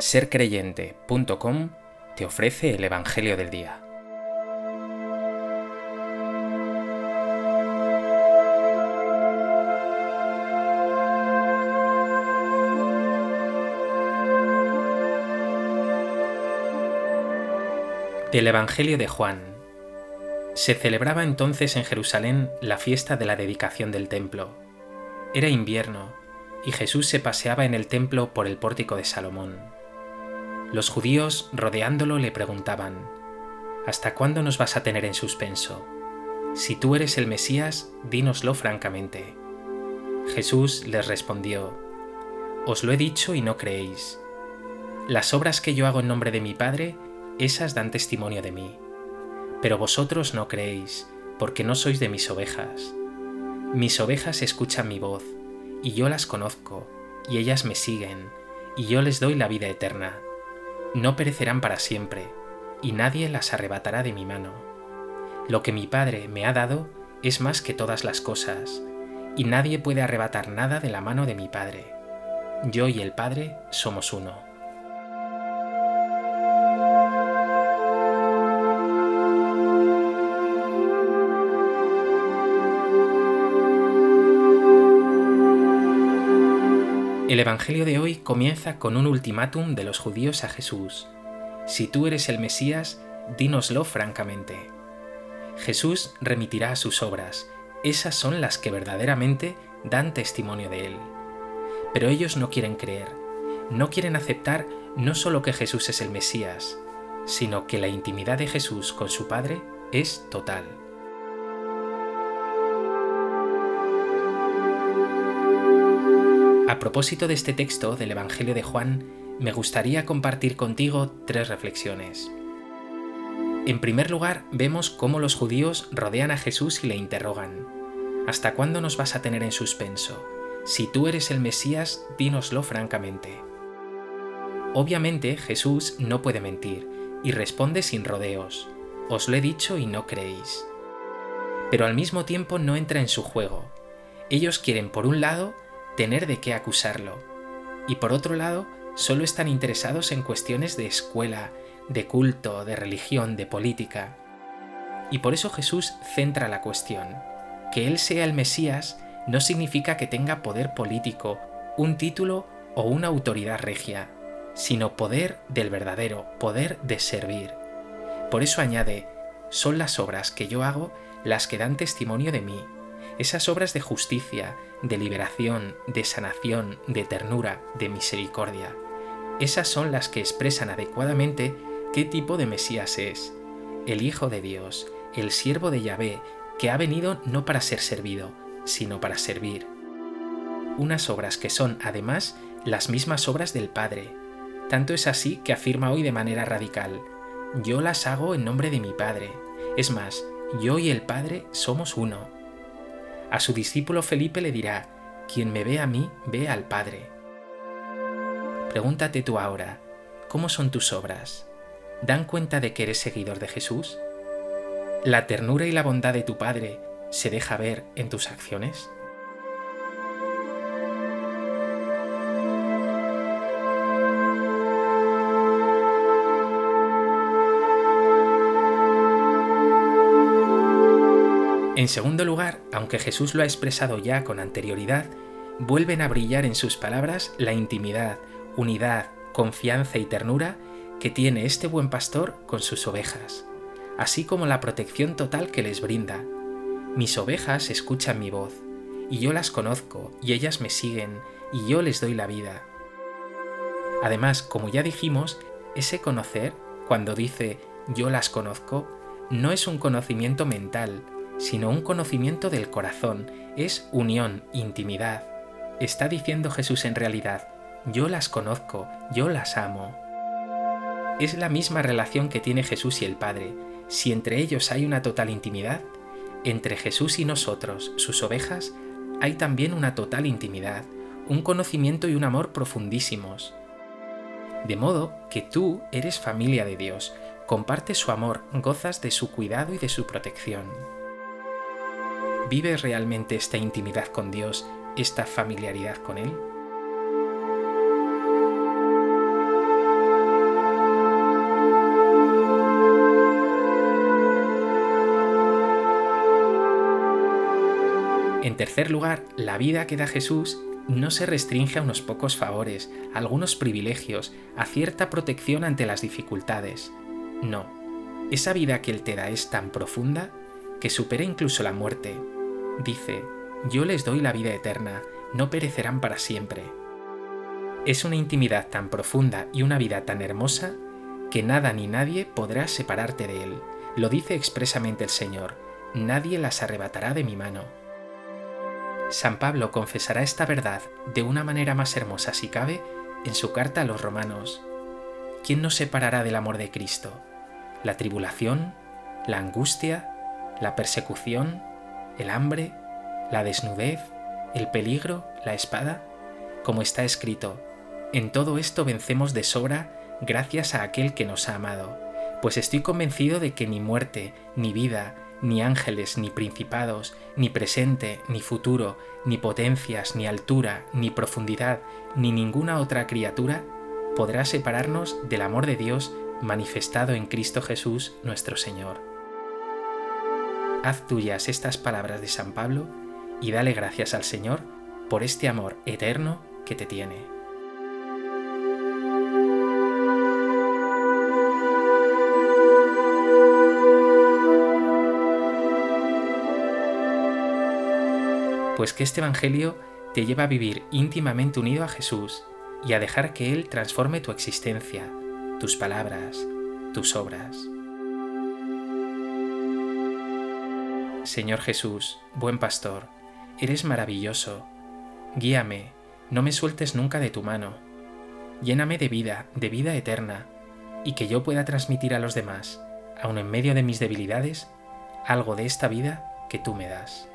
sercreyente.com te ofrece el Evangelio del Día. Del Evangelio de Juan. Se celebraba entonces en Jerusalén la fiesta de la dedicación del templo. Era invierno, y Jesús se paseaba en el templo por el pórtico de Salomón. Los judíos, rodeándolo, le preguntaban, ¿Hasta cuándo nos vas a tener en suspenso? Si tú eres el Mesías, dínoslo francamente. Jesús les respondió, Os lo he dicho y no creéis. Las obras que yo hago en nombre de mi Padre, esas dan testimonio de mí. Pero vosotros no creéis, porque no sois de mis ovejas. Mis ovejas escuchan mi voz, y yo las conozco, y ellas me siguen, y yo les doy la vida eterna no perecerán para siempre, y nadie las arrebatará de mi mano. Lo que mi Padre me ha dado es más que todas las cosas, y nadie puede arrebatar nada de la mano de mi Padre. Yo y el Padre somos uno. El Evangelio de hoy comienza con un ultimátum de los judíos a Jesús. Si tú eres el Mesías, dínoslo francamente. Jesús remitirá a sus obras, esas son las que verdaderamente dan testimonio de él. Pero ellos no quieren creer, no quieren aceptar no solo que Jesús es el Mesías, sino que la intimidad de Jesús con su Padre es total. A propósito de este texto del Evangelio de Juan, me gustaría compartir contigo tres reflexiones. En primer lugar, vemos cómo los judíos rodean a Jesús y le interrogan. ¿Hasta cuándo nos vas a tener en suspenso? Si tú eres el Mesías, dínoslo francamente. Obviamente Jesús no puede mentir y responde sin rodeos. Os lo he dicho y no creéis. Pero al mismo tiempo no entra en su juego. Ellos quieren, por un lado, tener de qué acusarlo. Y por otro lado, solo están interesados en cuestiones de escuela, de culto, de religión, de política. Y por eso Jesús centra la cuestión. Que Él sea el Mesías no significa que tenga poder político, un título o una autoridad regia, sino poder del verdadero, poder de servir. Por eso añade, son las obras que yo hago las que dan testimonio de mí, esas obras de justicia, de liberación, de sanación, de ternura, de misericordia. Esas son las que expresan adecuadamente qué tipo de Mesías es, el Hijo de Dios, el siervo de Yahvé, que ha venido no para ser servido, sino para servir. Unas obras que son, además, las mismas obras del Padre. Tanto es así que afirma hoy de manera radical, yo las hago en nombre de mi Padre. Es más, yo y el Padre somos uno. A su discípulo Felipe le dirá, quien me ve a mí, ve al Padre. Pregúntate tú ahora, ¿cómo son tus obras? ¿Dan cuenta de que eres seguidor de Jesús? ¿La ternura y la bondad de tu Padre se deja ver en tus acciones? En segundo lugar, aunque Jesús lo ha expresado ya con anterioridad, vuelven a brillar en sus palabras la intimidad, unidad, confianza y ternura que tiene este buen pastor con sus ovejas, así como la protección total que les brinda. Mis ovejas escuchan mi voz, y yo las conozco, y ellas me siguen, y yo les doy la vida. Además, como ya dijimos, ese conocer, cuando dice yo las conozco, no es un conocimiento mental, sino un conocimiento del corazón, es unión, intimidad. Está diciendo Jesús en realidad, yo las conozco, yo las amo. Es la misma relación que tiene Jesús y el Padre. Si entre ellos hay una total intimidad, entre Jesús y nosotros, sus ovejas, hay también una total intimidad, un conocimiento y un amor profundísimos. De modo que tú eres familia de Dios, compartes su amor, gozas de su cuidado y de su protección. ¿Vives realmente esta intimidad con Dios, esta familiaridad con Él? En tercer lugar, la vida que da Jesús no se restringe a unos pocos favores, a algunos privilegios, a cierta protección ante las dificultades. No, esa vida que Él te da es tan profunda que supera incluso la muerte, Dice, yo les doy la vida eterna, no perecerán para siempre. Es una intimidad tan profunda y una vida tan hermosa que nada ni nadie podrá separarte de Él. Lo dice expresamente el Señor, nadie las arrebatará de mi mano. San Pablo confesará esta verdad de una manera más hermosa si cabe en su carta a los romanos. ¿Quién nos separará del amor de Cristo? ¿La tribulación? ¿La angustia? ¿La persecución? ¿El hambre? ¿La desnudez? ¿El peligro? ¿La espada? Como está escrito, en todo esto vencemos de sobra gracias a aquel que nos ha amado, pues estoy convencido de que ni muerte, ni vida, ni ángeles, ni principados, ni presente, ni futuro, ni potencias, ni altura, ni profundidad, ni ninguna otra criatura podrá separarnos del amor de Dios manifestado en Cristo Jesús nuestro Señor. Haz tuyas estas palabras de San Pablo y dale gracias al Señor por este amor eterno que te tiene. pues que este Evangelio te lleva a vivir íntimamente unido a Jesús y a dejar que Él transforme tu existencia, tus palabras, tus obras. Señor Jesús, buen pastor, eres maravilloso. Guíame, no me sueltes nunca de tu mano. Lléname de vida, de vida eterna, y que yo pueda transmitir a los demás, aun en medio de mis debilidades, algo de esta vida que tú me das.